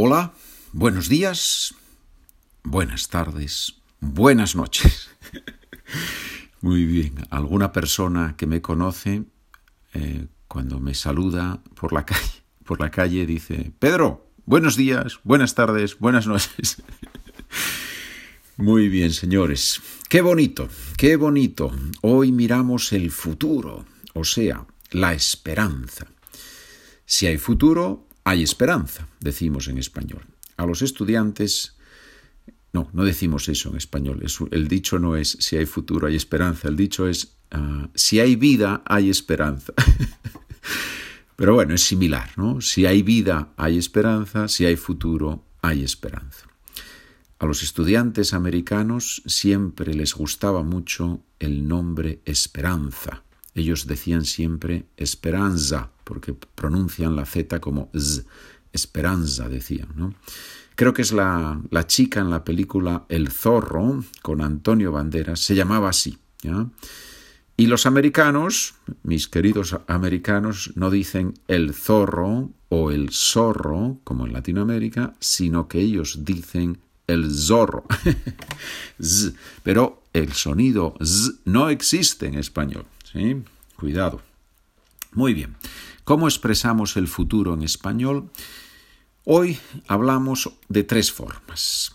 Hola, buenos días, buenas tardes, buenas noches. Muy bien, alguna persona que me conoce, eh, cuando me saluda por la calle, por la calle dice, Pedro, buenos días, buenas tardes, buenas noches. Muy bien, señores. Qué bonito, qué bonito. Hoy miramos el futuro, o sea, la esperanza. Si hay futuro, hay esperanza, decimos en español. A los estudiantes, no, no decimos eso en español. el dicho no es si hay futuro, hay esperanza. El dicho es ah, si hay vida, hay esperanza. Pero bueno, es similar, ¿no? Si hay vida, hay esperanza. Si hay futuro, hay esperanza. A los estudiantes americanos siempre les gustaba mucho el nombre esperanza ellos decían siempre esperanza, porque pronuncian la Z como z, esperanza decían. ¿no? Creo que es la, la, chica en la película El zorro con Antonio Banderas, se llamaba así. Y los americanos, mis queridos americanos, no dicen el zorro o el zorro, como en Latinoamérica, sino que ellos dicen el zorro. Pero el sonido z no existe en español. ¿sí? Cuidado. Muy bien. ¿Cómo expresamos el futuro en español? Hoy hablamos de tres formas.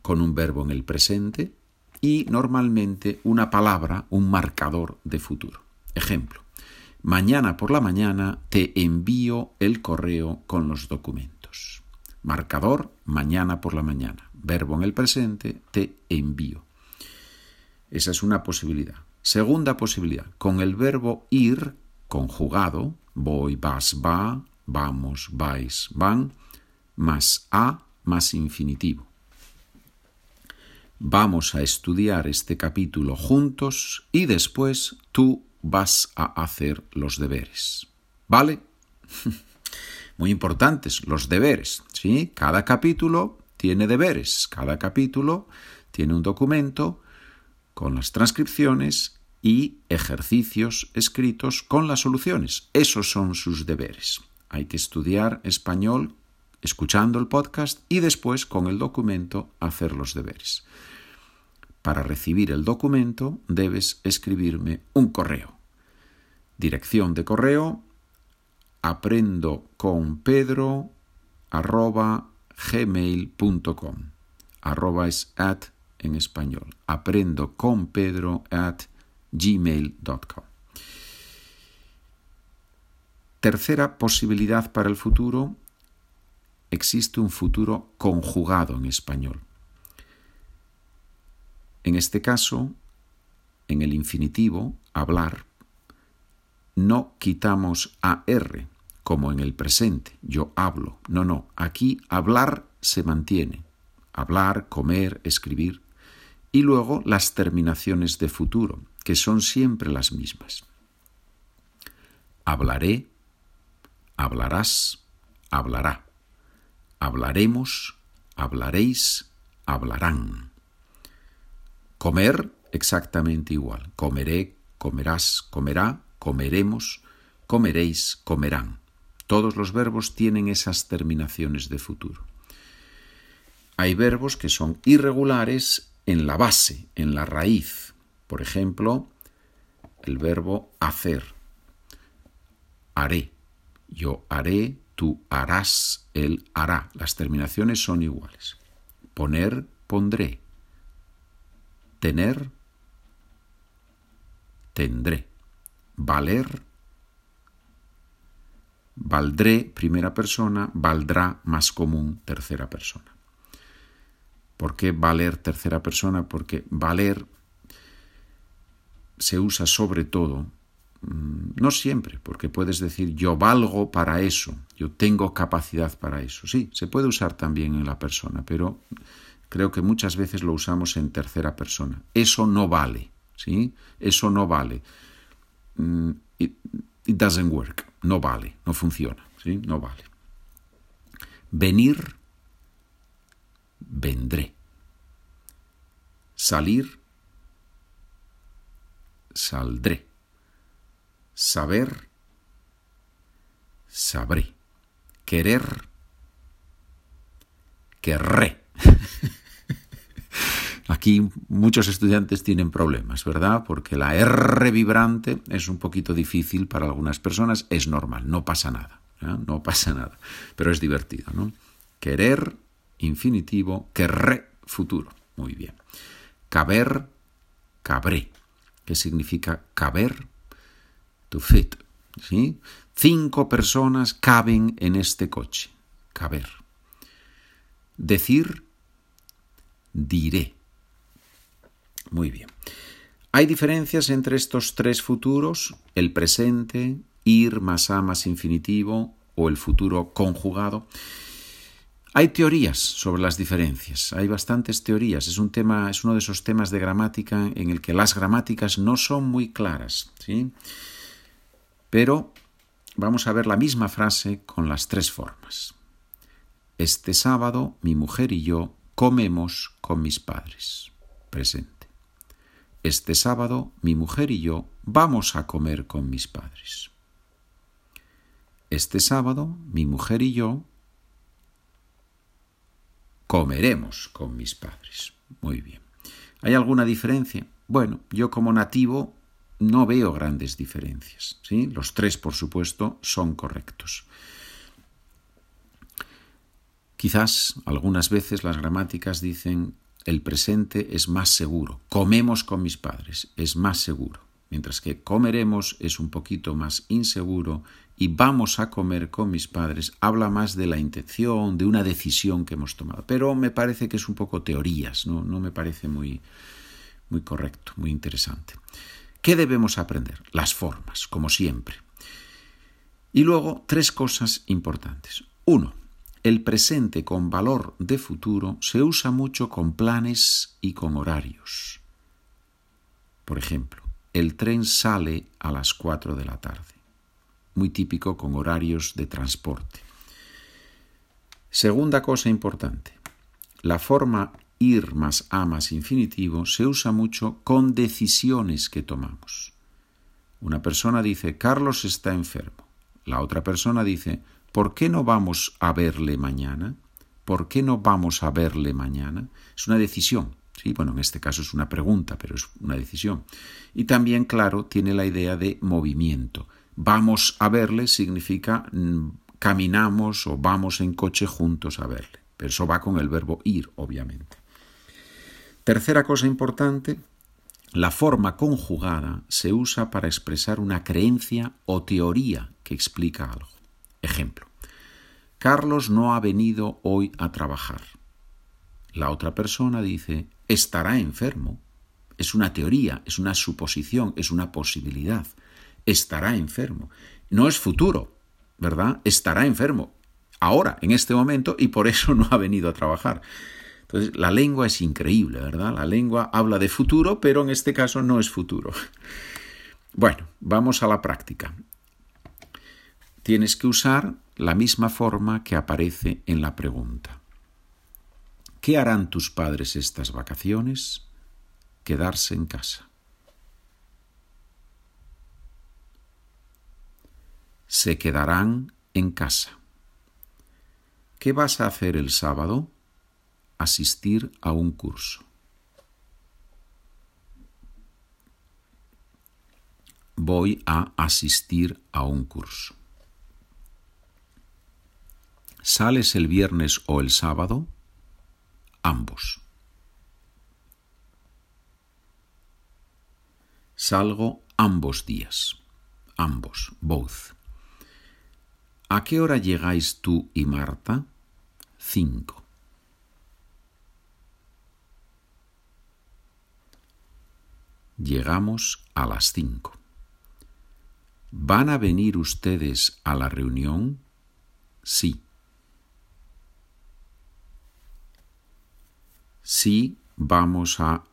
Con un verbo en el presente y normalmente una palabra, un marcador de futuro. Ejemplo. Mañana por la mañana te envío el correo con los documentos. Marcador, mañana por la mañana. Verbo en el presente, te envío. Esa es una posibilidad. Segunda posibilidad, con el verbo ir conjugado, voy, vas, va, vamos, vais, van, más a más infinitivo. Vamos a estudiar este capítulo juntos y después tú vas a hacer los deberes. ¿Vale? Muy importantes los deberes, ¿sí? Cada capítulo tiene deberes, cada capítulo tiene un documento con las transcripciones y ejercicios escritos con las soluciones. Esos son sus deberes. Hay que estudiar español escuchando el podcast y después con el documento hacer los deberes. Para recibir el documento debes escribirme un correo. Dirección de correo aprendo con arroba es at en español. Aprendo at gmail.com. Tercera posibilidad para el futuro, existe un futuro conjugado en español. En este caso, en el infinitivo, hablar, no quitamos AR como en el presente, yo hablo. No, no, aquí hablar se mantiene. Hablar, comer, escribir y luego las terminaciones de futuro, que son siempre las mismas. Hablaré, hablarás, hablará. Hablaremos, hablaréis, hablarán. Comer, exactamente igual. Comeré, comerás, comerá, comeremos, comeréis, comerán. Todos los verbos tienen esas terminaciones de futuro. Hay verbos que son irregulares en la base, en la raíz. Por ejemplo, el verbo hacer. Haré. Yo haré, tú harás, él hará. Las terminaciones son iguales. Poner, pondré. Tener, tendré. Valer, valdré, primera persona, valdrá, más común, tercera persona. ¿Por qué valer tercera persona? Porque valer se usa sobre todo, mm, no siempre, porque puedes decir yo valgo para eso, yo tengo capacidad para eso. Sí, se puede usar también en la persona, pero creo que muchas veces lo usamos en tercera persona. Eso no vale, ¿sí? Eso no vale. Mm, it, doesn't work, no vale, no funciona, ¿sí? No vale. Venir vendré. Salir, saldré. Saber, sabré. Querer, querré. Aquí muchos estudiantes tienen problemas, ¿verdad? Porque la R vibrante es un poquito difícil para algunas personas, es normal, no pasa nada, no pasa nada, pero es divertido, ¿no? Querer, infinitivo, querré, futuro. Muy bien. Caber, cabré. ¿Qué significa caber? To fit. ¿sí? Cinco personas caben en este coche. Caber. Decir, diré. Muy bien. Hay diferencias entre estos tres futuros, el presente, ir más a más infinitivo o el futuro conjugado. Hay teorías sobre las diferencias, hay bastantes teorías. Es un tema, es uno de esos temas de gramática en el que las gramáticas no son muy claras, ¿sí? Pero vamos a ver la misma frase con las tres formas. Este sábado mi mujer y yo comemos con mis padres. Presente. Este sábado mi mujer y yo vamos a comer con mis padres. Este sábado mi mujer y yo comeremos con mis padres. Muy bien. ¿Hay alguna diferencia? Bueno, yo como nativo no veo grandes diferencias. ¿sí? Los tres, por supuesto, son correctos. Quizás algunas veces las gramáticas dicen el presente es más seguro. Comemos con mis padres, es más seguro. Mientras que comeremos es un poquito más inseguro y vamos a comer con mis padres habla más de la intención, de una decisión que hemos tomado. Pero me parece que es un poco teorías, no, me parece muy, muy correcto, muy interesante. ¿Qué debemos aprender? Las formas, como siempre. Y luego, tres cosas importantes. Uno, el presente con valor de futuro se usa mucho con planes y con horarios. Por ejemplo, el tren sale a las cuatro de la tarde muy típico con horarios de transporte. Segunda cosa importante, la forma ir más a más infinitivo se usa mucho con decisiones que tomamos. Una persona dice, Carlos está enfermo. La otra persona dice, ¿por qué no vamos a verle mañana? ¿Por qué no vamos a verle mañana? Es una decisión. Sí, bueno, en este caso es una pregunta, pero es una decisión. Y también, claro, tiene la idea de movimiento. Vamos a verle significa mm, caminamos o vamos en coche juntos a verle. Pero eso va con el verbo ir, obviamente. Tercera cosa importante, la forma conjugada se usa para expresar una creencia o teoría que explica algo. Ejemplo, Carlos no ha venido hoy a trabajar. La otra persona dice, estará enfermo. Es una teoría, es una suposición, es una posibilidad estará enfermo. No es futuro, ¿verdad? Estará enfermo ahora, en este momento, y por eso no ha venido a trabajar. Entonces, la lengua es increíble, ¿verdad? La lengua habla de futuro, pero en este caso no es futuro. Bueno, vamos a la práctica. Tienes que usar la misma forma que aparece en la pregunta. ¿Qué harán tus padres estas vacaciones? Quedarse en casa. se quedarán en casa. ¿Qué vas a hacer el sábado? Asistir a un curso. Voy a asistir a un curso. ¿Sales el viernes o el sábado? Ambos. Salgo ambos días. Ambos, both. ¿A qué hora llegáis tú y Marta? Cinco. Llegamos a las cinco. ¿Van a venir ustedes a la reunión? Sí. Sí, vamos a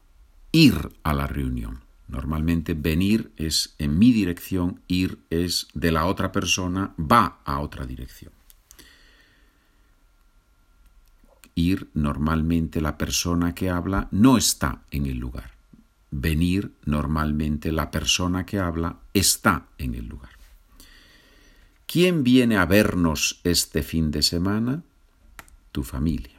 ir a la reunión. Normalmente venir es en mi dirección, ir es de la otra persona, va a otra dirección. Ir normalmente la persona que habla no está en el lugar. Venir normalmente la persona que habla está en el lugar. ¿Quién viene a vernos este fin de semana? Tu familia.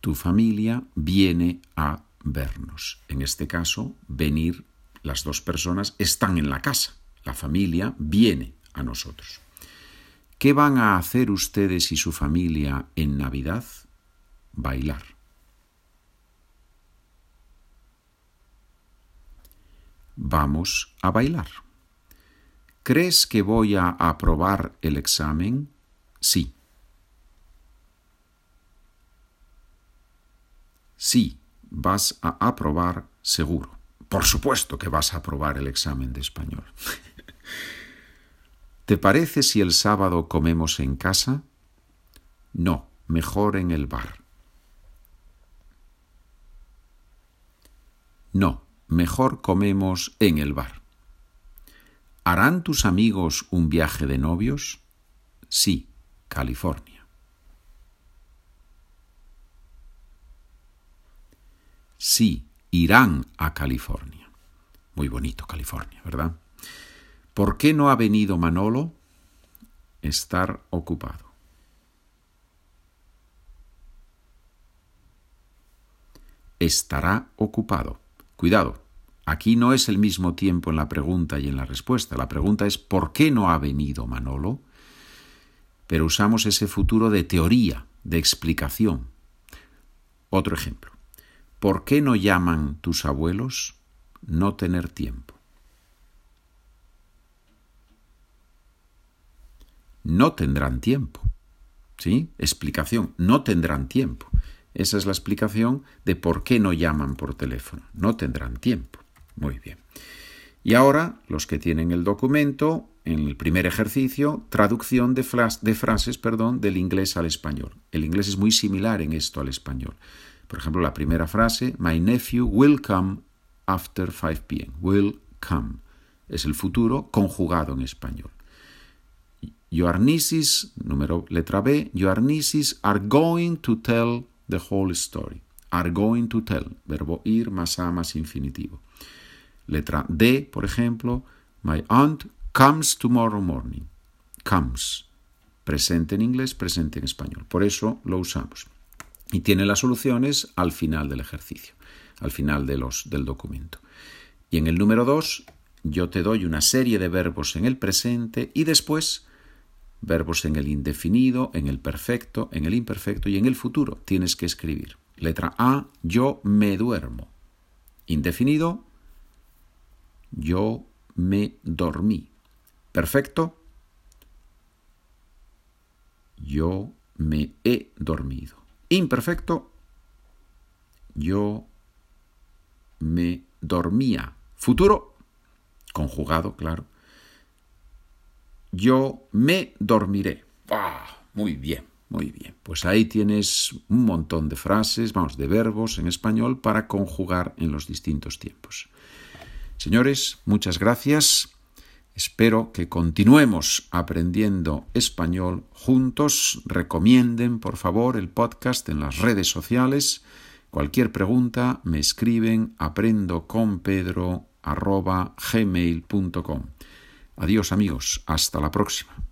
Tu familia viene a vernos. En este caso, venir, las dos personas están en la casa. La familia viene a nosotros. ¿Qué van a hacer ustedes y su familia en Navidad? Bailar. Vamos a bailar. ¿Crees que voy a aprobar el examen? Sí. Sí, vas a aprobar seguro. Por supuesto que vas a aprobar el examen de español. ¿Te parece si el sábado comemos en casa? No, mejor en el bar. No, mejor comemos en el bar. ¿Harán tus amigos un viaje de novios? Sí, California. Sí, irán a California. Muy bonito California, ¿verdad? ¿Por qué no ha venido Manolo? Estar ocupado. Estará ocupado. Cuidado, aquí no es el mismo tiempo en la pregunta y en la respuesta. La pregunta es ¿por qué no ha venido Manolo? Pero usamos ese futuro de teoría, de explicación. Otro ejemplo. ¿Por qué no llaman tus abuelos? No tener tiempo. no tendrán tiempo. ¿Sí? Explicación, no tendrán tiempo. Esa es la explicación de por qué no llaman por teléfono. No tendrán tiempo. Muy bien. Y ahora, los que tienen el documento, en el primer ejercicio, traducción de, frases perdón, del inglés al español. El inglés es muy similar en esto al español. Por ejemplo, la primera frase, My nephew will come after 5 p.m. Will come. Es el futuro conjugado en español. Your nieces, número letra B, your nieces are going to tell the whole story. Are going to tell, verbo ir más a más infinitivo. Letra D, por ejemplo, my aunt comes tomorrow morning. Comes. Presente en inglés, presente en español. Por eso lo usamos. Y tiene las soluciones al final del ejercicio, al final del documento. Y en el número 2, yo te doy una serie de verbos en el presente y después verbos en el indefinido, en el perfecto, en el imperfecto y en el futuro. Tienes que escribir. Letra A, yo me duermo. Indefinido, yo me dormí. Perfecto, yo me he dormido. Imperfecto, yo me dormía. Futuro, conjugado, claro yo me dormiré. Ah, muy bien, muy bien. Pues ahí tienes un montón de frases, vamos, de verbos en español para conjugar en los distintos tiempos. Señores, muchas gracias. Espero que continuemos aprendiendo español juntos. Recomienden, por favor, el podcast en las redes sociales. Cualquier pregunta me escriben aprendo con Pedro Adiós amigos, hasta la próxima.